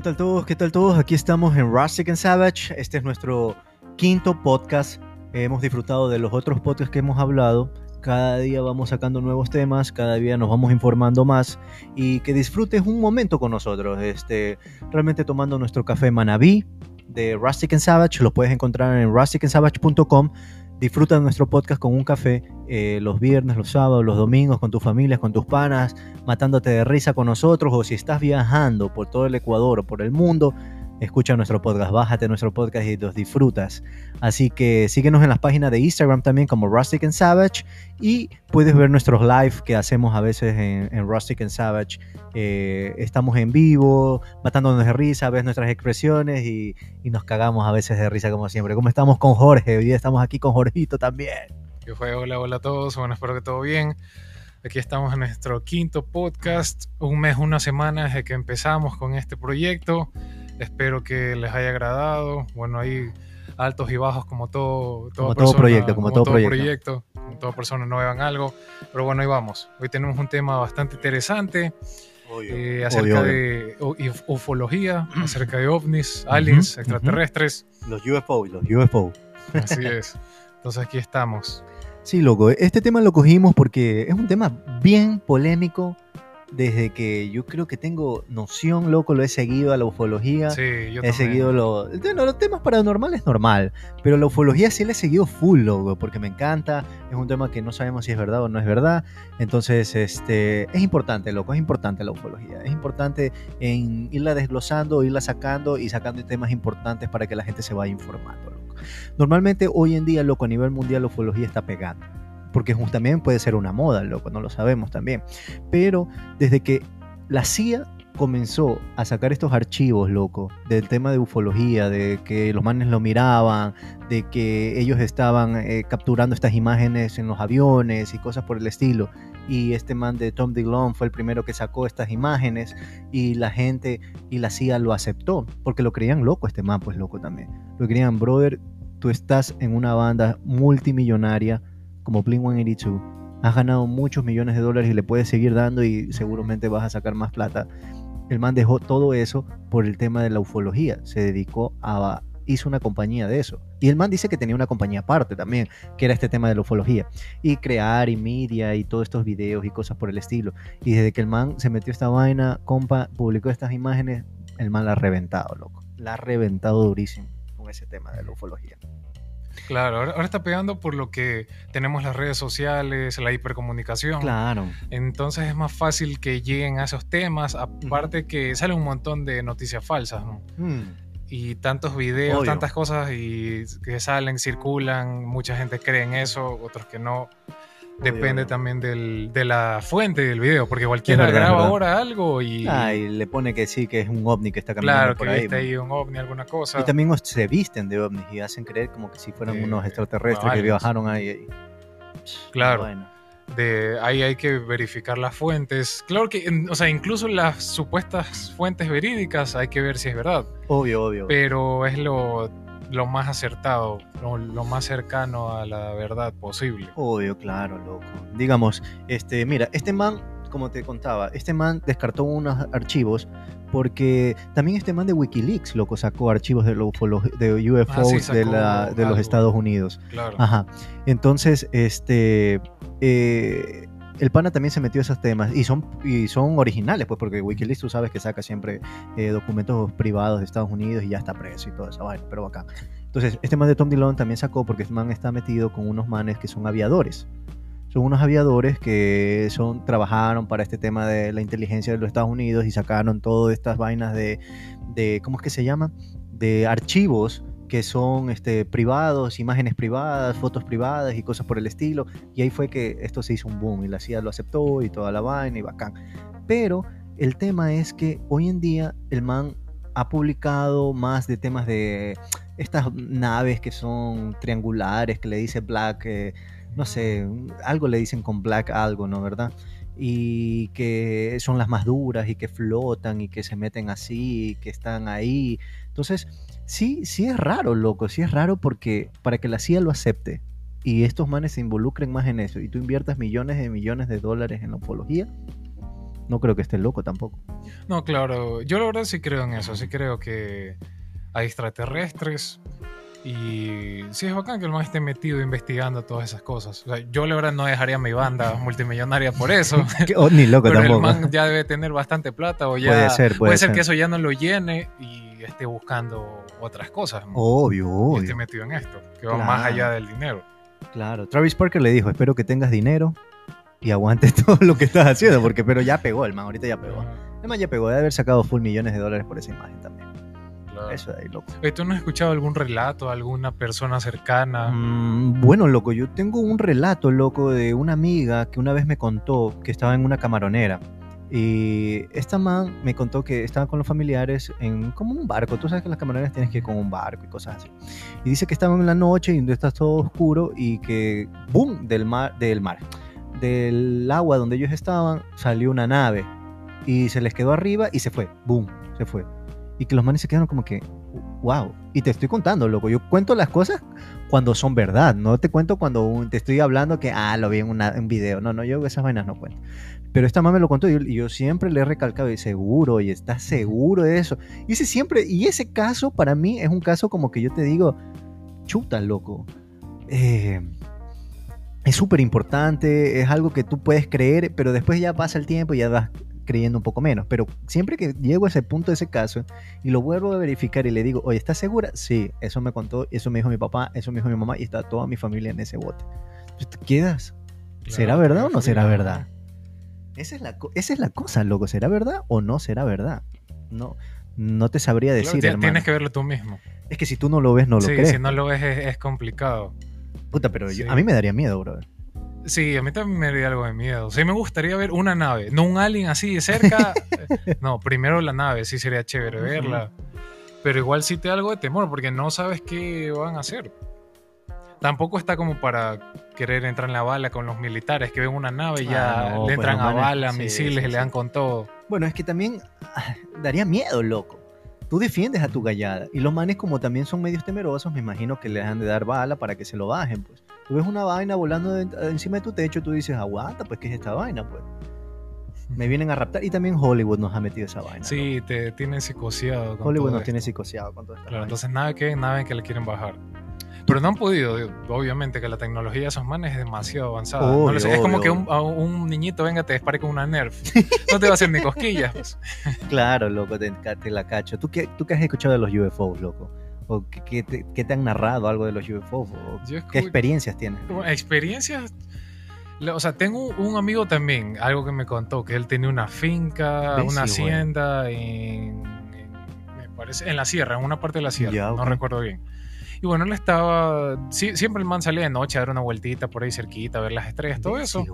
¿Qué tal todos? ¿Qué tal todos? Aquí estamos en Rustic and Savage. Este es nuestro quinto podcast. Hemos disfrutado de los otros podcasts que hemos hablado. Cada día vamos sacando nuevos temas, cada día nos vamos informando más y que disfrutes un momento con nosotros. Este, realmente tomando nuestro café Manabí de Rustic and Savage. Lo puedes encontrar en rusticandsavage.com disfruta nuestro podcast con un café eh, los viernes, los sábados, los domingos, con tus familias, con tus panas, matándote de risa con nosotros, o si estás viajando por todo el Ecuador o por el mundo, escucha nuestro podcast, bájate nuestro podcast y los disfrutas. Así que síguenos en las páginas de Instagram también como Rustic and Savage y puedes ver nuestros live que hacemos a veces en, Rustic and Savage. Eh, estamos en vivo, matándonos de risa, ves nuestras expresiones y, nos cagamos a veces de risa como siempre. Como estamos con Jorge, hoy estamos aquí con Jorgito también. ¿Qué fue? Hola, hola a todos, bueno, espero que todo bien. Aquí estamos en nuestro quinto podcast, un mes, una semana desde que empezamos con este proyecto. Espero que les haya agradado. Bueno, hay altos y bajos como todo, todo proyecto, como, todo, proyecto. como toda persona no vean algo. Pero bueno, ahí vamos. Hoy tenemos un tema bastante interesante. Eh, acerca de ufología, acerca de ovnis, aliens, extraterrestres. Los UFO, los UFO. Así es. Entonces aquí estamos. Sí, loco. Este tema lo cogimos porque es un tema bien polémico, desde que yo creo que tengo noción, loco, lo he seguido a la ufología. Sí, yo He seguido lo, los temas paranormales normal, pero la ufología sí la he seguido full, loco, porque me encanta. Es un tema que no sabemos si es verdad o no es verdad. Entonces, este, es importante, loco, es importante la ufología. Es importante en irla desglosando, irla sacando y sacando temas importantes para que la gente se vaya informando, loco. Normalmente hoy en día, loco, a nivel mundial la ufología está pegando porque también puede ser una moda, loco, no lo sabemos también. Pero desde que la CIA comenzó a sacar estos archivos, loco, del tema de ufología, de que los manes lo miraban, de que ellos estaban eh, capturando estas imágenes en los aviones y cosas por el estilo. Y este man de Tom DeLonge fue el primero que sacó estas imágenes y la gente y la CIA lo aceptó, porque lo creían loco este man, pues loco también. Lo creían, brother, tú estás en una banda multimillonaria como Blink 182, has ganado muchos millones de dólares y le puedes seguir dando y seguramente vas a sacar más plata. El man dejó todo eso por el tema de la ufología, se dedicó a hizo una compañía de eso. Y el man dice que tenía una compañía aparte también, que era este tema de la ufología. Y crear y media y todos estos videos y cosas por el estilo. Y desde que el man se metió esta vaina, compa, publicó estas imágenes, el man la ha reventado, loco. La ha reventado durísimo ese tema de la ufología. Claro, ahora, está pegando por lo que tenemos las redes sociales, la hipercomunicación. Claro. Entonces es más fácil que lleguen a esos temas, aparte que sale un montón de noticias falsas, ¿no? Mm. Y tantos videos, tantas cosas y que salen, circulan, mucha gente cree en eso, otros que no. Depende también del, de la fuente del video, porque cualquiera graba ahora algo y... Ah, y le pone que sí, que es un ovni que está caminando claro, por que ahí. Claro, ahí un ovni, alguna cosa. Y también se visten de ovnis y hacen creer como que si fueran unos extraterrestres que viajaron ahí. Claro. De, ahí hay que verificar las fuentes. Claro que, o sea, incluso las supuestas fuentes verídicas hay que ver si es verdad. Obvio, obvio. Pero es lo lo más acertado, lo, más cercano a la verdad posible. Obvio, claro, loco. Digamos, este, mira, este man, como te contaba, este man descartó unos archivos porque también este man de Wikileaks, loco, sacó archivos de, de UFOs ah, de, la, de los Estados Unidos. Claro. Ajá. Entonces, este... Eh, el pana también se metió a esos temas y son, y son originales, pues porque Wikileaks tú sabes que saca siempre eh, documentos privados de Estados Unidos y ya está preso y todo eso, bueno, pero acá. Entonces, este man de Tom Dillon también sacó porque este man está metido con unos manes que son aviadores. Son unos aviadores que son, trabajaron para este tema de la inteligencia de los Estados Unidos y sacaron todas estas vainas de, de ¿cómo es que se llama? De archivos que son este, privados, imágenes privadas, fotos privadas y cosas por el estilo. Y ahí fue que esto se hizo un boom y la CIA lo aceptó y toda la vaina y bacán. Pero el tema es que hoy en día el man ha publicado más de temas de estas naves que son triangulares, que le dice Black, eh, no sé, algo le dicen con Black algo, ¿no? ¿Verdad? y que son las más duras y que flotan y que se meten así, y que están ahí. Entonces, sí, sí es raro, loco, sí es raro porque para que la CIA lo acepte y estos manes se involucren más en eso y tú inviertas millones de millones de dólares en la ufología, No creo que esté loco tampoco. No, claro. Yo la verdad sí creo en eso. Sí creo que hay extraterrestres. Y sí es bacán que el man esté metido investigando todas esas cosas. yo la verdad no dejaría mi banda multimillonaria por eso. Oh, ni loco Pero el man ya debe tener bastante plata o ya puede ser, puede, ser, que eso ya no lo llene y esté buscando otras cosas. Obvio, obvio. Y esté metido en esto, que va más allá del dinero. Claro, Travis Parker le dijo, espero que tengas dinero y aguantes todo lo que estás haciendo, porque pero ya pegó el man, ahorita ya pegó. El man ya pegó, debe haber sacado full millones de dólares por esa imagen también. Eso de ahí, loco. ¿Tú no has escuchado algún relato, alguna persona cercana? Mm, bueno, loco, yo tengo un relato, loco, de una amiga que una vez me contó que estaba en una camaronera. Y esta man me contó que estaba con los familiares en como un barco. Tú sabes que las camaroneras tienes que ir con un barco y cosas así. Y dice que estaban en la noche y está todo oscuro y que, ¡boom!, del mar, del mar, del agua donde ellos estaban, salió una nave y se les quedó arriba y se fue, ¡boom!, se fue y que los manes se quedaron como que, wow. Y te estoy contando, loco. Yo cuento las cosas cuando son verdad. No te cuento cuando te estoy hablando que, ah, lo vi en un video. No, no, yo esas vainas no cuento. Pero esta mamá me lo contó y yo, siempre le he recalcado y seguro, y estás seguro de eso. Y ese siempre, y ese caso para mí es un caso como que yo te digo, chuta, loco. Eh, es súper importante, es algo que tú puedes creer, pero después ya pasa el tiempo y ya vas creyendo un poco menos. Pero siempre que llego a ese punto de ese caso y lo vuelvo a verificar y le digo, oye, ¿estás segura? Sí, eso me contó, eso me dijo mi papá, eso me dijo mi mamá y está toda mi familia en ese bote. ¿Te quedas? ¿Será verdad o no será verdad? Esa es, la, esa es la cosa, loco. ¿Será verdad o no será verdad? No, no te sabría decir, Tienes que verlo tú mismo. Es que si tú no lo ves, no lo crees. si no lo ves es, complicado. Puta, pero a mí me daría miedo, brother. Sí, a mí también me daría algo de miedo. Sí, me gustaría ver una nave, no un alien así de cerca. no, primero la nave, sí sería chévere verla. Pero igual sí te da algo de temor porque no sabes qué van a hacer. Tampoco está como para querer entrar en la bala con los militares que ven una nave y ya ah, le pues, entran a bala, misiles, le dan con todo. Bueno, es que también daría miedo, loco. Tú defiendes a tu gallada y los manes como también son medios temerosos, me imagino que le han de dar bala para que se lo bajen, pues. Tú ves una vaina volando encima de tu techo, tú dices, aguanta, pues, ¿qué es esta vaina? Pues me vienen a raptar. Y también Hollywood nos ha metido esa vaina. Sí, te tiene psicoseado. Hollywood nos tiene psicoseado con todo esto. Claro, entonces nada que, nada que le quieren bajar. Pero no han podido, obviamente, que la tecnología de esos manes es demasiado avanzada. es como que un, un, niñito venga te dispare con una Nerf. No te va a hacer ni cosquillas. Pues. claro, loco, te, la cacho. ¿Tú qué, ¿Tú qué has escuchado de los UFOs, loco? ¿O qué, te, han narrado algo de los UFOs? ¿Qué experiencias tienes? Experiencias... O sea, tengo un amigo también, algo que me contó, que él tenía una finca, una hacienda en, me parece, en la sierra, en una parte de la sierra, no recuerdo bien. Y bueno, él estaba, siempre el man salía de noche a dar una vueltita por ahí cerquita, a ver las estrellas, todo eso.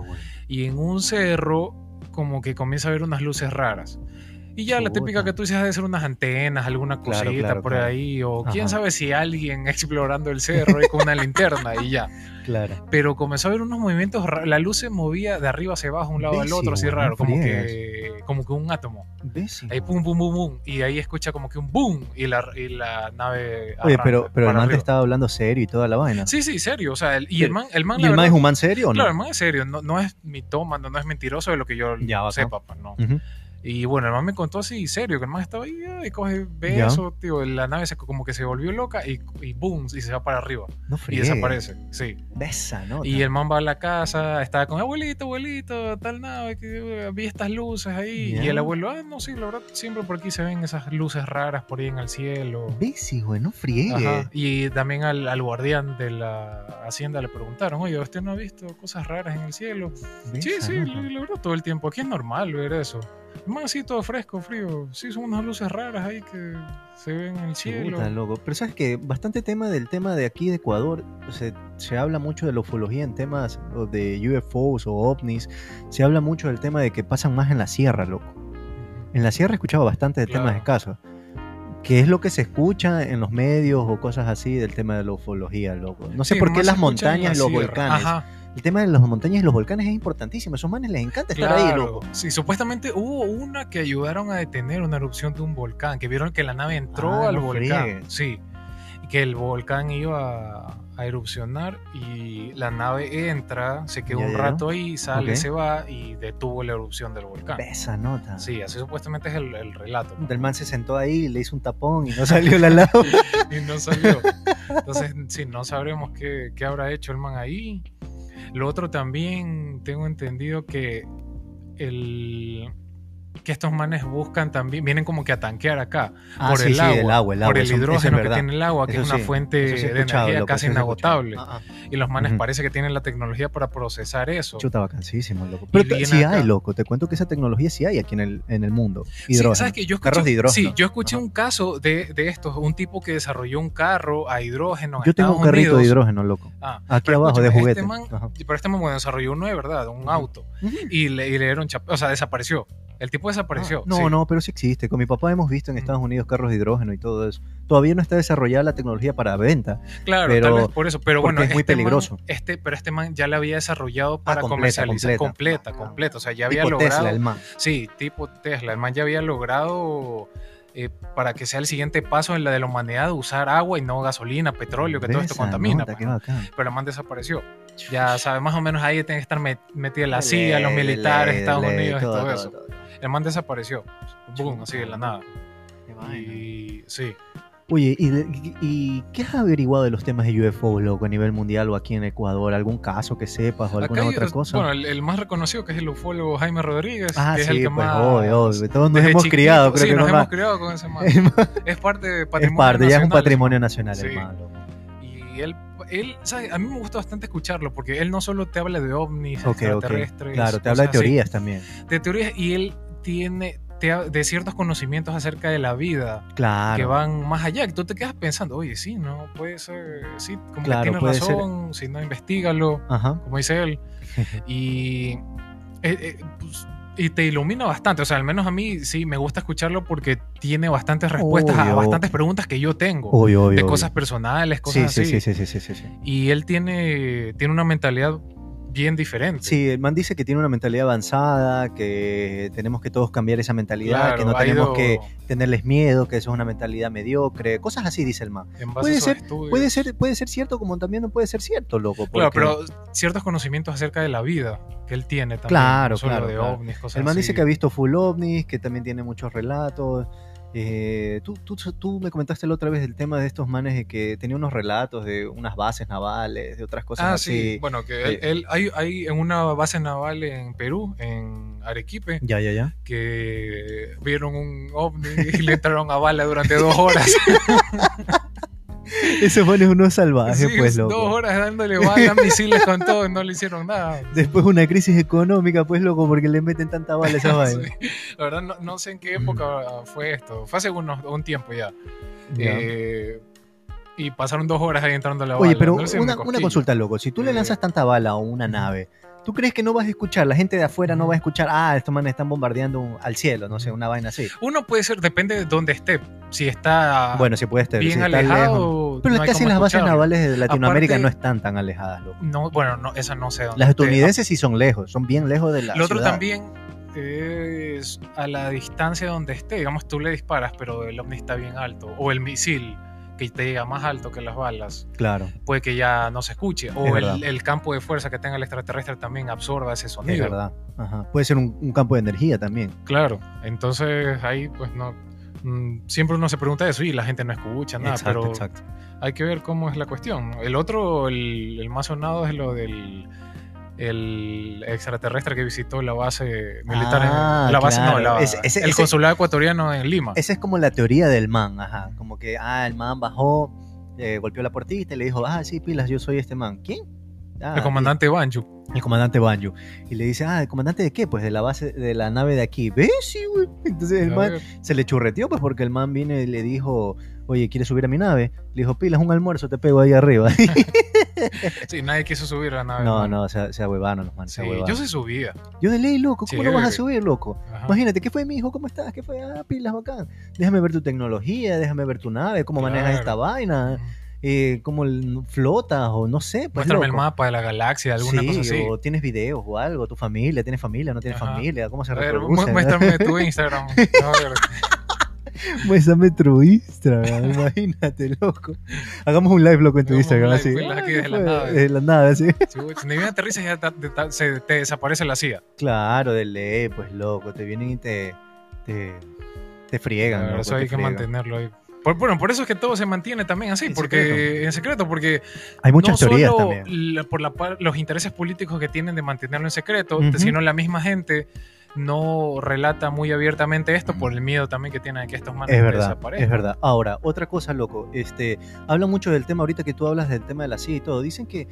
Y en un cerro como que comienza a ver unas luces raras. Y ya la típica que tú dices de ser unas antenas, alguna cosita por ahí, o quién sabe si alguien explorando el cerro y con una linterna y ya. Claro. Pero comenzó a ver unos movimientos, la luz se movía de arriba hacia abajo, un lado al otro, así raro, como que, como que un átomo. Ahí pum, pum, pum, pum, y ahí escucha como que un boom y la, y la nave. Oye, pero, pero el man te estaba hablando serio y toda la vaina. Sí, sí, serio. O sea, y el man. El man, ¿Y el man es un man serio o no? Claro, el man es serio. No, no es mitómano, no es mentiroso de lo que yo ya, sepa, pues, no. Y bueno, el man me contó así, serio, que el man estaba ahí y coge, ve eso, tío, la nave se, como que se volvió loca y, y boom, y se va para arriba. No y desaparece, sí. Besa, ¿no? Y el man va a la casa, estaba con abuelito, abuelito, tal nave, que vi estas luces ahí. Y el abuelo, ah, no, sí, la verdad, siempre por aquí se ven esas luces raras por ahí en el cielo. Besi, güey, no friegue. Y también al, al, guardián de la hacienda le preguntaron, oye, ¿usted no ha visto cosas raras en el cielo? sí, sí, la verdad, todo el tiempo. Aquí es normal ver eso. Todo fresco, frío. Sí, son unas luces raras ahí que se ven en el cielo. loco. Pero sabes que bastante tema del tema de aquí de Ecuador, se, se habla mucho de la ufología en temas de UFOs o ovnis. Se habla mucho del tema de que pasan más en la sierra, loco. En la sierra he escuchado bastante de temas escasos. ¿Qué es lo que se escucha en los medios o cosas así del tema de la ufología, loco? No sé por qué las montañas y los volcanes. Ajá el tema de las montañas y los volcanes es importantísimo. A esos manes les encanta estar ahí, loco. Sí, supuestamente hubo una que ayudaron a detener una erupción de un volcán, que vieron que la nave entró ah, al volcán. Sí. y que el volcán iba a, erupcionar y la nave entra, se quedó un rato ahí, sale, se va y detuvo la erupción del volcán. Esa nota. Sí, así supuestamente es el, relato. Del man se sentó ahí, le hizo un tapón y no salió la lava. y no salió. Entonces, sí, no sabremos qué, qué habrá hecho el man ahí. Lo otro también tengo entendido que el que estos manes buscan también, vienen como que a tanquear acá ah, por el, agua, por el hidrógeno que tiene el agua, que es una fuente de energía casi inagotable. Ah, ah. Y los manes parece que tienen la tecnología para procesar eso. Chuta vacancísimo, loco. Pero sí hay, loco. Te cuento que esa tecnología sí hay aquí en el, en el mundo. Hidrógeno. Sí, ¿sabes que yo Carros de hidrógeno. Sí, yo escuché un caso de, de estos, un tipo que desarrolló un carro a hidrógeno. Yo tengo un carrito de hidrógeno, loco. aquí abajo, de juguete. Este pero este man desarrolló uno de verdad, un auto. Y le, dieron o sea, desapareció. El tipo desapareció. no, no, pero sí existe. Con mi papá hemos visto en Estados Unidos carros de hidrógeno y todo eso. Todavía no está desarrollada la tecnología para venta. Claro, pero, tal vez por eso. Pero bueno, es muy este peligroso. este, pero este man ya la había desarrollado para comercializar completa, completa, O sea, ya había logrado. Tesla, el man. Sí, tipo Tesla. El man ya había logrado. Eh, para que sea el siguiente paso en la de la humanidad usar agua y no gasolina, petróleo, que todo esto contamina. Pues, pero el man desapareció. Ya sabe, más o menos ahí tiene que estar metida la CIA, los militares, Estados Unidos y todo, eso. El man desapareció. Boom, así de la nada. Y sí. Oye, ¿y, qué has averiguado de los temas de UFO, loco, a nivel mundial o aquí en Ecuador? ¿Algún caso que sepas o alguna otra cosa? Bueno, el, más reconocido que es el ufólogo Jaime Rodríguez. Ah, que sí, es el que pues, más, obvio, obvio. Todos nos hemos criado, creo sí, que nos hemos criado con ese man. es parte de patrimonio Es parte, ya es un patrimonio nacional, hermano. Y él él, a mí me gusta bastante escucharlo porque él no solo te habla de ovnis extraterrestres. Claro, te habla de teorías también. De teorías y él tiene de ciertos conocimientos acerca de la vida claro. que van más allá. Que tú te quedas pensando, oye, sí, no, puede ser, sí, como que tiene razón, si no, investigalo, como dice él. y, eh, eh, pues, y te ilumina bastante, o sea, al menos a mí sí me gusta escucharlo porque tiene bastantes respuestas a bastantes preguntas que yo tengo de cosas personales, cosas sí, así. Sí, sí, sí, sí, sí, Y él tiene, tiene una mentalidad bien diferente. Sí, el man dice que tiene una mentalidad avanzada, que tenemos que todos cambiar esa mentalidad, que no tenemos que tenerles miedo, que eso es una mentalidad mediocre, cosas así dice el man. Puede ser, puede ser, puede ser cierto como también no puede ser cierto, loco. Claro, pero ciertos conocimientos acerca de la vida que él tiene también. Claro, claro. De ovnis, cosas el man dice que ha visto full ovnis, que también tiene muchos relatos. Eh, tú, tú, tú, me comentaste la otra vez del tema de estos manes de que tenía unos relatos de unas bases navales, de otras cosas ah, así. sí, bueno, que él, él hay, hay, en una base naval en Perú, en Arequipe, ya, ya, ya. que vieron un ovni y le entraron a bala durante dos horas. Eso pone uno salvaje, pues, loco. Dos horas dándole balas, misiles con todo y no le hicieron nada. Después una crisis económica, pues, loco, porque le meten tanta bala a esa vaina. La verdad, no, no, sé en qué época fue esto. Fue hace unos, un tiempo ya. Eh, y pasaron dos horas ahí entrando la bala. Oye, pero una, una, consulta, loco. Si tú le lanzas tanta bala a una nave, ¿Tú crees que no vas a escuchar? La gente de afuera no va a escuchar, ah, estos manes están bombardeando al cielo, no sé, una vaina así. Uno puede ser, depende de dónde esté. Si está bueno, si puede estar, bien alejado. Pero casi las bases navales de Latinoamérica no están tan alejadas, loco. No, bueno, no, esa no sé dónde. Las estadounidenses sí son lejos, son bien lejos de la. Lo otro también es a la distancia donde esté. Digamos, tú le disparas, pero el ovni está bien alto. O el misil que te llega más alto que las balas, claro. puede que ya no se escuche. O el, campo de fuerza que tenga el extraterrestre también absorba ese sonido. Es verdad. Puede ser un, campo de energía también. Claro. Entonces ahí, pues no. Mm, siempre uno se pregunta eso y la gente no escucha nada, pero hay que ver cómo es la cuestión. El otro, el, el más sonado es lo del el extraterrestre que visitó la base militar ah, la base no el consulado ecuatoriano en Lima. Esa es como la teoría del man ajá. Como que ah el man bajó eh, golpeó la puertita y le dijo ah sí pilas yo soy este man quién ah, el comandante Banjo. El comandante Banjo. Y le dice ah el comandante de qué pues de la base de la nave de aquí. Ves sí güey. Entonces el man se le churreteó pues porque el man viene y le dijo oye, ¿quieres subir a mi nave? Le dijo, pilas, un almuerzo, te pego ahí arriba. sí, nadie quiso subir a la nave. No, no, sea, sea huevano, los man, sí, yo se subía. Yo de ley, loco, ¿cómo no vas a subir, loco? Imagínate, ¿qué fue, mi hijo? ¿Cómo estás? ¿Qué fue? Ah, pilas, bacán. Déjame ver tu tecnología, déjame ver tu nave, cómo manejas esta vaina. Eh, cómo flotas o no sé. Pues, Muéstrame el mapa de la galaxia, alguna cosa así. o tienes videos o algo, tu familia, ¿tienes familia, no tienes familia? ¿Cómo se reproduce? Muéstrame tu Instagram. Muestra Metro Instagram, imagínate, loco. Hagamos un live, loco, en tu Instagram, así. Pues, aquí desde la nave. Desde la nave, así. Si ni bien aterrizas ya te, se, te desaparece la CIA. Claro, de ley, pues, loco. Te vienen y te... te, te friegan. eso hay que mantenerlo ahí. bueno, por eso es que todo se mantiene también así, porque en secreto, porque hay muchas teorías también. por los intereses políticos que tienen de mantenerlo en secreto, sino la misma gente no relata muy abiertamente esto por el miedo también que tiene de que estos manes es verdad, desaparezcan. Es verdad. Ahora, otra cosa, loco, este, habla mucho del tema ahorita que tú hablas del tema de la CIA y todo. Dicen que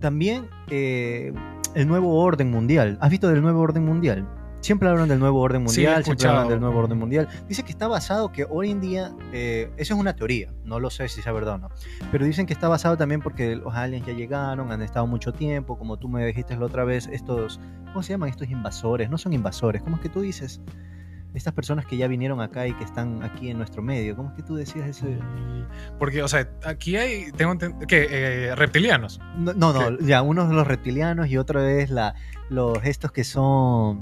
también eh, el nuevo orden mundial. ¿Has visto del nuevo orden mundial? Siempre hablan del nuevo orden mundial, siempre hablan del nuevo orden mundial. Dice que está basado que hoy en día, eh, eso es una teoría, no lo sé si sea verdad o no, pero dicen que está basado también porque los aliens ya llegaron, han estado mucho tiempo, como tú me dijiste la otra vez, estos, ¿cómo se llaman? Estos invasores, no son invasores, ¿cómo es que tú dices? estas personas que ya vinieron acá y que están aquí en nuestro medio. ¿Cómo es que tú decías eso? Porque, o sea, aquí hay, tengo que eh, reptilianos. No, no, ya, uno es los reptilianos y otro es la, los estos que son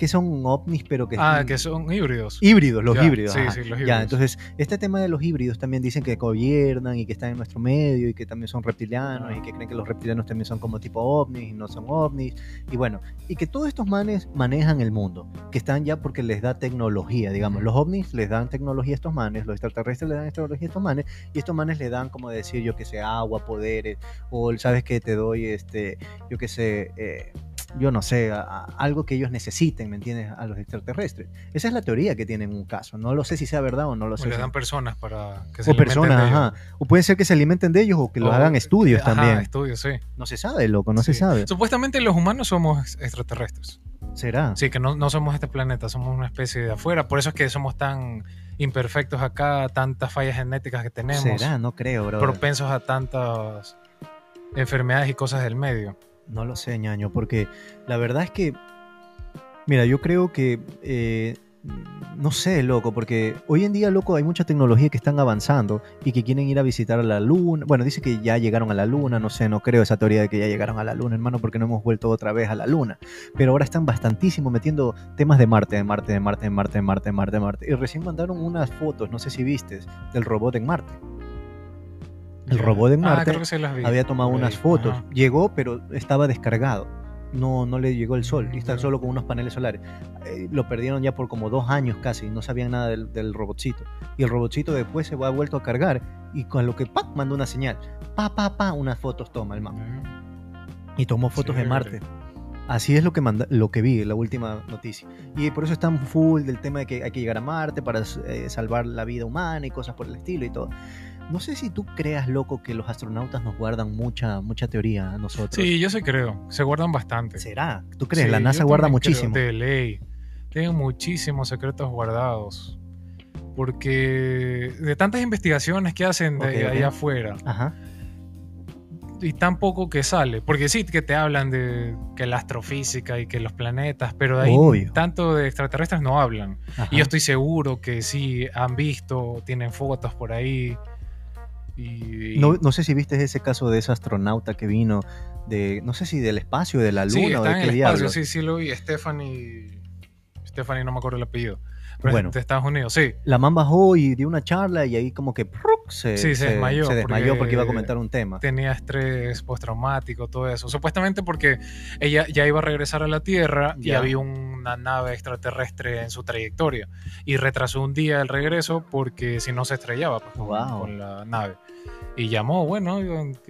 que son ovnis, pero que... Ah, que son híbridos. Híbridos, los híbridos. Sí, sí, los híbridos. Ya, entonces, este tema de los híbridos también dicen que gobiernan y que están en nuestro medio y que también son reptilianos y que creen que los reptilianos también son como tipo ovnis y no son ovnis. Y bueno, y que todos estos manes manejan el mundo, que están ya porque les da tecnología, digamos. Los ovnis les dan tecnología a estos manes, los extraterrestres les dan tecnología a estos manes y estos manes le dan, como decir, yo que sé, agua, poderes, o sabes que te doy, este, yo que sé... Eh, yo no sé, algo que ellos necesiten, ¿me entiendes? A los extraterrestres. Esa es la teoría que tienen un caso. No lo sé si sea verdad o no lo sé. O le dan personas para que se o personas, ajá. O puede ser que se alimenten de ellos o que lo hagan estudios ajá, también. estudios, sí. No se sabe, loco, no se sabe. Supuestamente los humanos somos extraterrestres. ¿Será? Sí, que no, no somos este planeta, somos una especie de afuera. Por eso es que somos tan imperfectos acá, tantas fallas genéticas que tenemos. ¿Será? No creo, bro. Propensos a tantas enfermedades y cosas del medio. No lo sé, ñaño, porque la verdad es que, mira, yo creo que, eh, no sé, loco, porque hoy en día, loco, hay mucha tecnología que están avanzando y que quieren ir a visitar a la luna. Bueno, dice que ya llegaron a la luna, no sé, no creo esa teoría de que ya llegaron a la luna, hermano, porque no hemos vuelto otra vez a la luna. Pero ahora están bastantísimo metiendo temas de Marte, de Marte, de Marte, de Marte, de Marte, de Marte, de Marte. Y recién mandaron unas fotos, no sé si viste, del robot en Marte. El robot en ah, Marte había tomado unas fotos. Llegó, pero estaba descargado. No, no le llegó el sol. Y está solo con unos paneles solares. Eh, lo perdieron ya por como dos años casi. No sabían nada del, robotcito. Y el robotcito después se ha vuelto a cargar. Y con lo que ¡pa! mandó una señal. Pa, pa, pa, unas fotos toma el man. Y tomó fotos de Marte. Así es lo que, manda, lo que vi, la última noticia. Y por eso están full del tema de que hay que llegar a Marte para eh, salvar la vida humana y cosas por el estilo y todo. No sé si tú creas, loco, que los astronautas nos guardan mucha, mucha teoría a nosotros. Sí, yo sí creo. Se guardan bastante. ¿Será? ¿Tú crees? la NASA guarda muchísimo. de ley. Tienen muchísimos secretos guardados. Porque de tantas investigaciones que hacen de allá afuera. Ajá. Y tan poco que sale. Porque sí que te hablan de que la astrofísica y que los planetas, pero de ahí tanto de extraterrestres no hablan. Y yo estoy seguro que sí han visto, tienen fotos por ahí. No, sé si viste ese caso de ese astronauta que vino de, no sé si del espacio, de la luna o de qué diablo. Sí, sí lo vi, Stephanie, Stephanie no me acuerdo el apellido. Bueno, de Estados Unidos, sí. La man bajó y dio una charla y ahí como que se, se, desmayó. Se desmayó porque, iba a comentar un tema. Tenía estrés postraumático, todo eso. Supuestamente porque ella ya iba a regresar a la Tierra y había una nave extraterrestre en su trayectoria. Y retrasó un día el regreso porque si no se estrellaba pues, con la nave y llamó, bueno,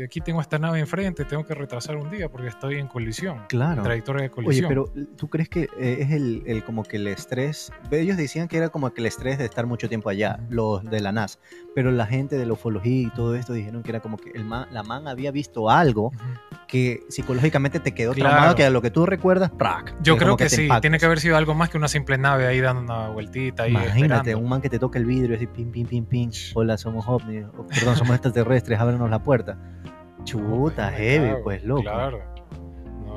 aquí tengo esta nave enfrente, tengo que retrasar un día porque estoy en colisión. Claro. Trayectoria de colisión. Oye, pero ¿tú crees que eh, es el, el, como que el estrés? Ellos decían que era como que el estrés de estar mucho tiempo allá, los de la NASA, pero la gente de la ufología y todo esto dijeron que era como que el la man había visto algo que psicológicamente te quedó traumado, que a lo que tú recuerdas, ¡prac! Yo creo que, sí, tiene que haber sido algo más que una simple nave ahí dando una vueltita. Ahí Imagínate, un man que te toca el vidrio y así, pim, pim, pim, pim, hola, somos ovnis, perdón, somos extraterrestres, ábrenos la puerta. Chuta, heavy, pues, loco. Claro.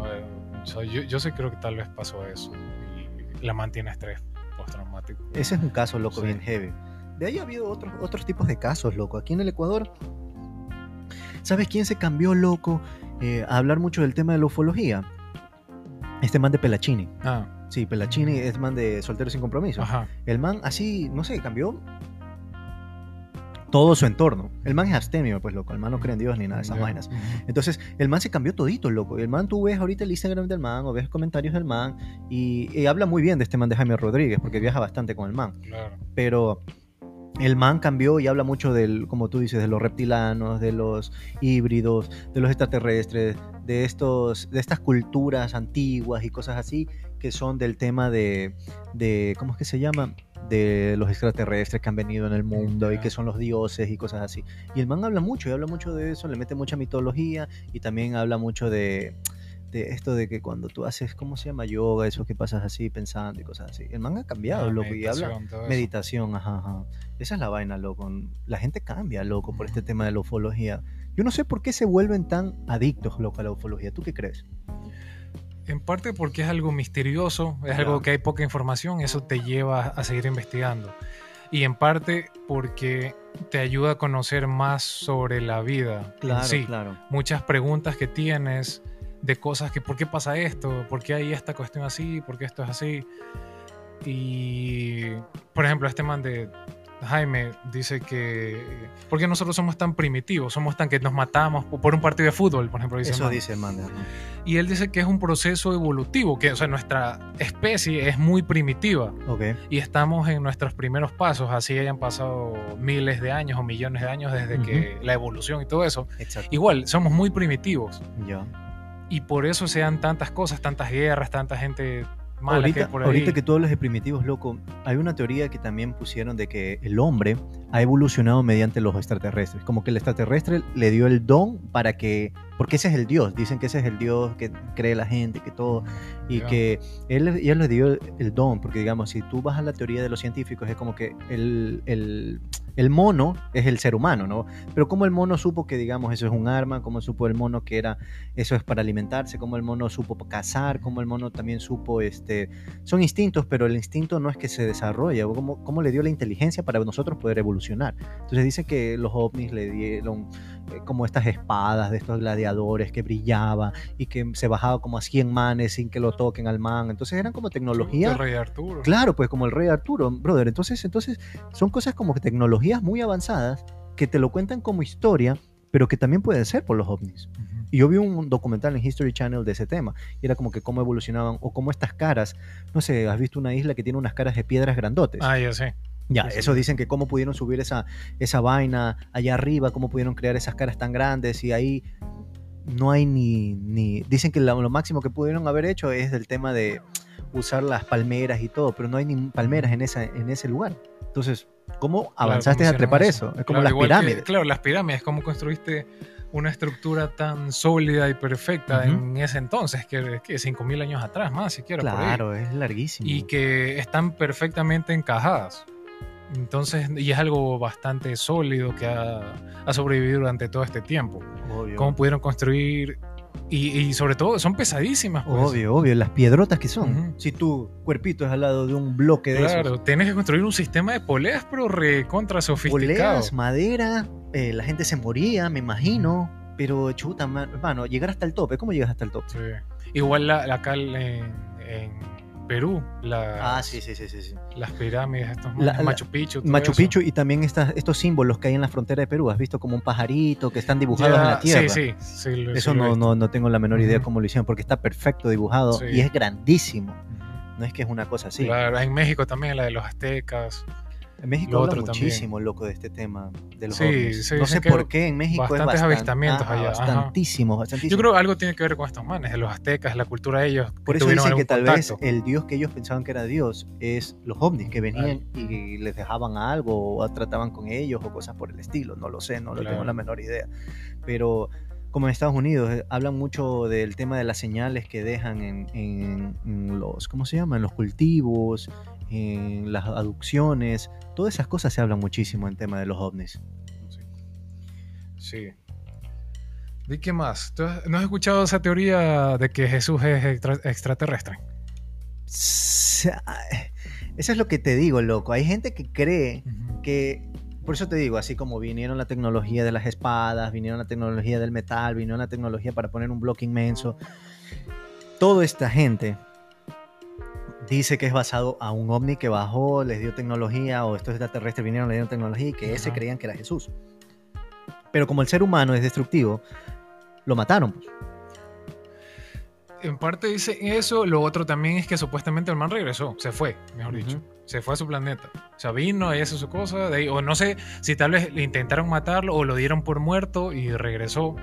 Eh, yo, yo sí creo que tal vez pasó eso y la mantiene estrés postraumático. Ese es un caso, loco, bien heavy. De ahí ha habido otros, otros tipos de casos, loco. Aquí en el Ecuador, ¿sabes quién se cambió, loco? Eh, a hablar mucho del tema de la ufología. Este man de Pelachini. Ah. Sí, Pelachini es man de Soltero sin Compromiso. El man así, no sé, cambió todo su entorno. El man es abstemio, pues loco. El man no cree en Dios ni nada de esas vainas. Entonces, el man se cambió todito, loco. El man, tú ves ahorita el Instagram del man o ves comentarios del man y, habla muy bien de este man de Jaime Rodríguez porque viaja bastante con el man. Claro. Pero el man cambió y habla mucho del, como tú dices, de los reptilanos, de los híbridos, de los extraterrestres, de estos, de estas culturas antiguas y cosas así que son del tema de, de ¿cómo es que se llama? De los extraterrestres que han venido en el mundo y que son los dioses y cosas así. Y el man habla mucho, y habla mucho de eso, le mete mucha mitología y también habla mucho de, de esto de que cuando tú haces, ¿cómo se llama? Yoga, eso que pasas así pensando y cosas así. El man ha cambiado, loco, y habla meditación, ajá, ajá. Esa es la vaina, loco. La gente cambia, loco, por este tema de la ufología. Yo no sé por qué se vuelven tan adictos, loco, a la ufología. ¿Tú qué crees? En parte porque es algo misterioso, es algo que hay poca información, eso te lleva a seguir investigando. Y en parte porque te ayuda a conocer más sobre la vida. Claro, sí. claro. Muchas preguntas que tienes de cosas que, ¿por qué pasa esto? ¿Por qué hay esta cuestión así? ¿Por qué esto es así? Y, por ejemplo, este man de Jaime dice que ¿por qué nosotros somos tan primitivos? Somos tan que nos matamos por un partido de fútbol, por ejemplo. Eso dice el man. Y él dice que es un proceso evolutivo, que o sea, nuestra especie es muy primitiva. Okay. Y estamos en nuestros primeros pasos, así hayan pasado miles de años o millones de años desde que la evolución y todo eso. Igual, somos muy primitivos. Ya. Y por eso se dan tantas cosas, tantas guerras, tanta gente ahorita, que ahorita que tú hablas de primitivos, loco, hay una teoría que también pusieron de que el hombre ha evolucionado mediante los extraterrestres. Como que el extraterrestre le dio el don para que. Porque ese es el Dios. Dicen que ese es el Dios que cree la gente, que todo. Y que él, él le dio el don. Porque, digamos, si tú vas a la teoría de los científicos, es como que el, el el mono es el ser humano, ¿no? Pero cómo el mono supo que, digamos, eso es un arma, cómo supo el mono que era, eso es para alimentarse, cómo el mono supo cazar, cómo el mono también supo, este, son instintos, pero el instinto no es que se desarrolla, cómo, cómo le dio la inteligencia para nosotros poder evolucionar. Entonces dice que los ovnis le dieron eh, como estas espadas de estos gladiadores que brillaba y que se bajaba como a 100 manes sin que lo toquen al man. Entonces eran como tecnología. El rey Arturo. Claro, pues como el rey Arturo, brother. Entonces, entonces son cosas como tecnologías muy avanzadas que te lo cuentan como historia, pero que también pueden ser por los ovnis. Y yo vi un documental en History Channel de ese tema. Y era como que cómo evolucionaban o cómo estas caras. No sé, has visto una isla que tiene unas caras de piedras grandotes. Ah, ya sé. Ya, eso dicen que cómo pudieron subir esa, esa vaina allá arriba, cómo pudieron crear esas caras tan grandes y ahí no hay ni... ni dicen que lo, máximo que pudieron haber hecho es el tema de usar las palmeras y todo, pero no hay ni palmeras en, esa, en ese lugar. Entonces, ¿cómo avanzaste a trepar eso? Es como las pirámides. claro, las pirámides, ¿cómo construiste una estructura tan sólida y perfecta en ese entonces, que, que 5.000 años atrás más, siquiera. Claro, es larguísimo. Y que están perfectamente encajadas. Entonces, y es algo bastante sólido que ha, sobrevivido durante todo este tiempo. Obvio. Cómo pudieron construir y, sobre todo son pesadísimas. Pues. Obvio, obvio, las piedrotas que son. Si tu cuerpito es al lado de un bloque de Claro, tienes que construir un sistema de poleas, pero recontra sofisticado. Poleas, madera, eh, la gente se moría, me imagino. Pero chuta, mano, llegar hasta el tope. ¿Cómo llegas hasta el tope? Igual la, la cal en Perú. ah, sí, sí, sí, sí, Las pirámides, estos Machu Picchu. Machu Picchu y también estos símbolos que hay en la frontera de Perú. ¿Has visto como un pajarito que están dibujados en la tierra? Sí, sí. Eso no, no, no, tengo la menor idea cómo lo hicieron porque está perfecto dibujado y es grandísimo. No es que es una cosa así. Claro, en México también la de los aztecas. En México habla muchísimo, loco, de este tema de los sí, sí, no sé por qué en México bastantes es avistamientos allá. Bastantísimos, bastantísimos. Yo creo que algo tiene que ver con estos manes, de los aztecas, la cultura de ellos. Por eso dicen que tal vez el dios que ellos pensaban que era dios es los ovnis que venían y les dejaban algo o trataban con ellos o cosas por el estilo. No lo sé, no lo tengo la menor idea. Pero como en Estados Unidos, eh, hablan mucho del tema de las señales que dejan en, en, los, ¿cómo se llama? En los cultivos, en las aducciones, todas esas cosas se hablan muchísimo en tema de los ovnis. Sí. ¿Y qué más? ¿No has escuchado esa teoría de que Jesús es extraterrestre? Eso es lo que te digo, loco. Hay gente que cree que por eso te digo, así como vinieron la tecnología de las espadas, vinieron la tecnología del metal, vinieron la tecnología para poner un bloque inmenso, toda esta gente dice que es basado a un ovni que bajó, les dio tecnología, o estos extraterrestres vinieron, le dieron tecnología y que ese creían que era Jesús. Pero como el ser humano es destructivo, lo mataron. Pues. En parte dice eso, lo otro también es que supuestamente el man regresó, se fue, mejor dicho, se fue a su planeta. O sea, vino, hizo su cosa, o no sé si tal vez le intentaron matarlo o lo dieron por muerto y regresó.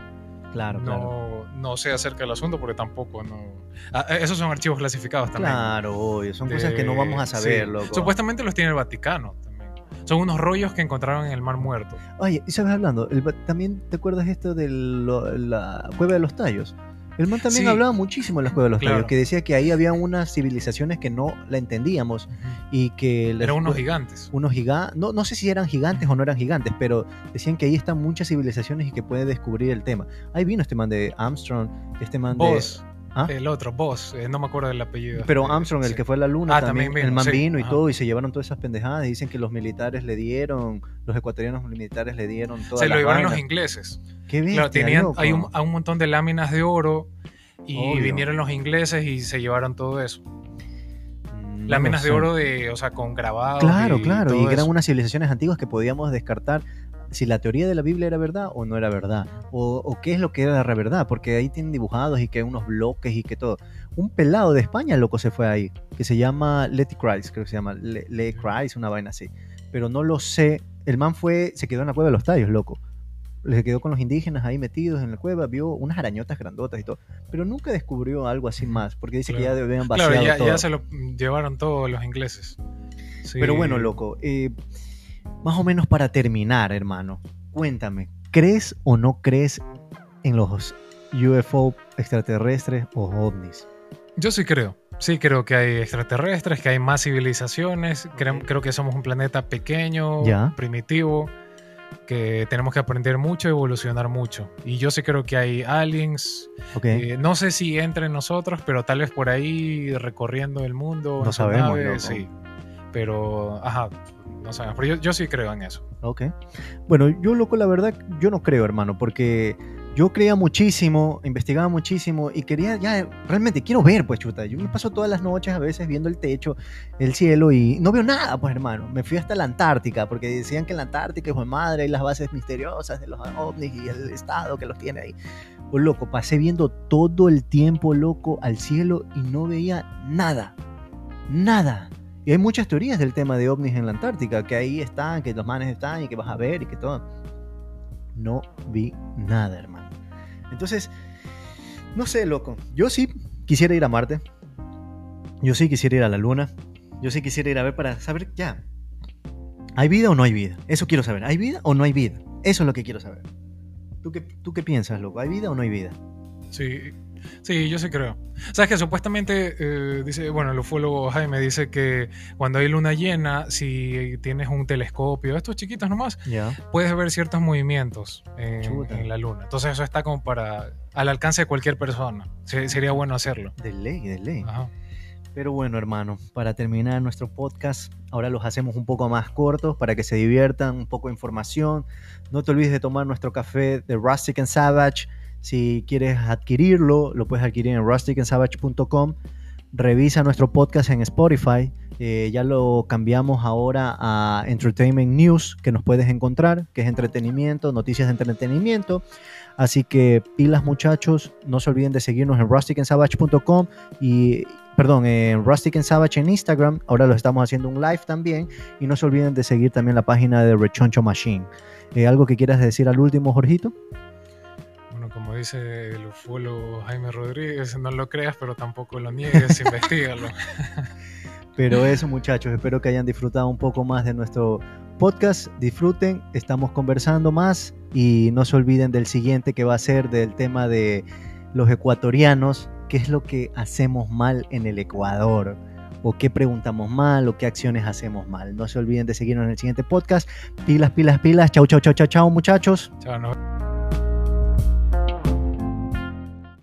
Claro, no, claro. No sé acerca del asunto porque tampoco, no. Ah, eh, esos son archivos clasificados también. Claro, obvio, son cosas que no vamos a saber, Supuestamente los tiene el Vaticano también. Son unos rollos que encontraron en el Mar Muerto. Oye, y sabes hablando, también te acuerdas esto de la cueva de los tallos. El man también hablaba muchísimo en la cueva de los tallos, que decía que ahí había unas civilizaciones que no la entendíamos y que... Eran unos gigantes. Unos gigantes, no, no sé si eran gigantes o no eran gigantes, pero decían que ahí están muchas civilizaciones y que puede descubrir el tema. Ahí vino este man de Armstrong, este man de... ¿Ah? El otro, Boss, eh, no me acuerdo del apellido. Pero Armstrong, el que fue a la luna, ah, también, el man vino y todo, y se llevaron todas esas pendejadas. Dicen que los militares le dieron, los ecuatorianos militares le dieron Se lo llevaron los ingleses. Qué bien. tenían, hay un, un, montón de láminas de oro y vinieron los ingleses y se llevaron todo eso. Mm, láminas de oro de, o sea, con grabados. Claro, claro, y eran unas civilizaciones antiguas que podíamos descartar si la teoría de la Biblia era verdad o no era verdad, o, qué es lo que era verdad, porque ahí tienen dibujados y que unos bloques y que todo. Un pelado de España, loco, se fue ahí, que se llama Letty Christ, creo que se llama Le, Christ, una vaina así. Pero no lo sé. El man fue, se quedó en la cueva de los tallos, loco. Se quedó con los indígenas ahí metidos en la cueva, vio unas arañotas grandotas y todo, pero nunca descubrió algo así más, porque dice que ya habían vaciado claro, ya, todo. ya se lo llevaron todos los ingleses. Pero bueno, loco, eh, más o menos para terminar, hermano, cuéntame, ¿crees o no crees en los UFO extraterrestres o ovnis? Yo sí creo. Sí, creo que hay extraterrestres, que hay más civilizaciones. Creo, que somos un planeta pequeño, primitivo, que tenemos que aprender mucho, evolucionar mucho. Y yo sí creo que hay aliens. Eh, no sé si entre nosotros, pero tal vez por ahí recorriendo el mundo. No sabemos. sí. Pero, ajá, no sabemos. Pero yo, sí creo en eso. Ok. Bueno, yo loco, la verdad, yo no creo, hermano, porque yo creía muchísimo, investigaba muchísimo y quería, ya, realmente quiero ver, pues chuta. Yo me paso todas las noches a veces viendo el techo, el cielo y no veo nada, pues hermano. Me fui hasta la Antártica porque decían que en la Antártica, pues madre, hay las bases misteriosas de los ovnis y el estado que los tiene ahí. Pues loco, pasé viendo todo el tiempo, loco, al cielo y no veía nada. Nada. Y hay muchas teorías del tema de ovnis en la Antártica, que ahí están, que los manes están y que vas a ver y que todo. No vi nada, hermano. Entonces, no sé, loco. Yo sí quisiera ir a Marte. Yo sí quisiera ir a la Luna. Yo sí quisiera ir a ver para saber ya. ¿Hay vida o no hay vida? Eso quiero saber. ¿Hay vida o no hay vida? Eso es lo que quiero saber. ¿Tú qué, tú qué piensas, loco? ¿Hay vida o no hay vida? Sí, Sí, yo sí creo. Sabes que supuestamente eh, dice, bueno, el ufólogo Jaime dice que cuando hay luna llena, si tienes un telescopio, estos chiquitos nomás, puedes ver ciertos movimientos en, la luna. Entonces eso está como para al alcance de cualquier persona. sería bueno hacerlo. De ley, de ley. Pero bueno, hermano, para terminar nuestro podcast, ahora los hacemos un poco más cortos para que se diviertan, un poco de información. No te olvides de tomar nuestro café de Rustic and Savage si quieres adquirirlo, lo puedes adquirir en rusticandsavage.com. Revisa nuestro podcast en Spotify. Eh, ya lo cambiamos ahora a Entertainment News, que nos puedes encontrar, que es entretenimiento, noticias de entretenimiento. Así que pilas muchachos, no se olviden de seguirnos en rusticandsavage.com y perdón, en Rustic en Instagram. Ahora lo estamos haciendo un live también. Y no se olviden de seguir también la página de Rechoncho Machine. Eh, ¿Algo que quieras decir al último, Jorgito? Dice el ufólogo Jaime Rodríguez, no lo creas, pero tampoco lo niegues, investigalo. Pero eso, muchachos, espero que hayan disfrutado un poco más de nuestro podcast. Disfruten, estamos conversando más y no se olviden del siguiente que va a ser del tema de los ecuatorianos, qué es lo que hacemos mal en el Ecuador o qué preguntamos mal o qué acciones hacemos mal. No se olviden de seguirnos en el siguiente podcast. Pilas, pilas, pilas. Chau, chau, chau, chau, chau, muchachos. Chao, no.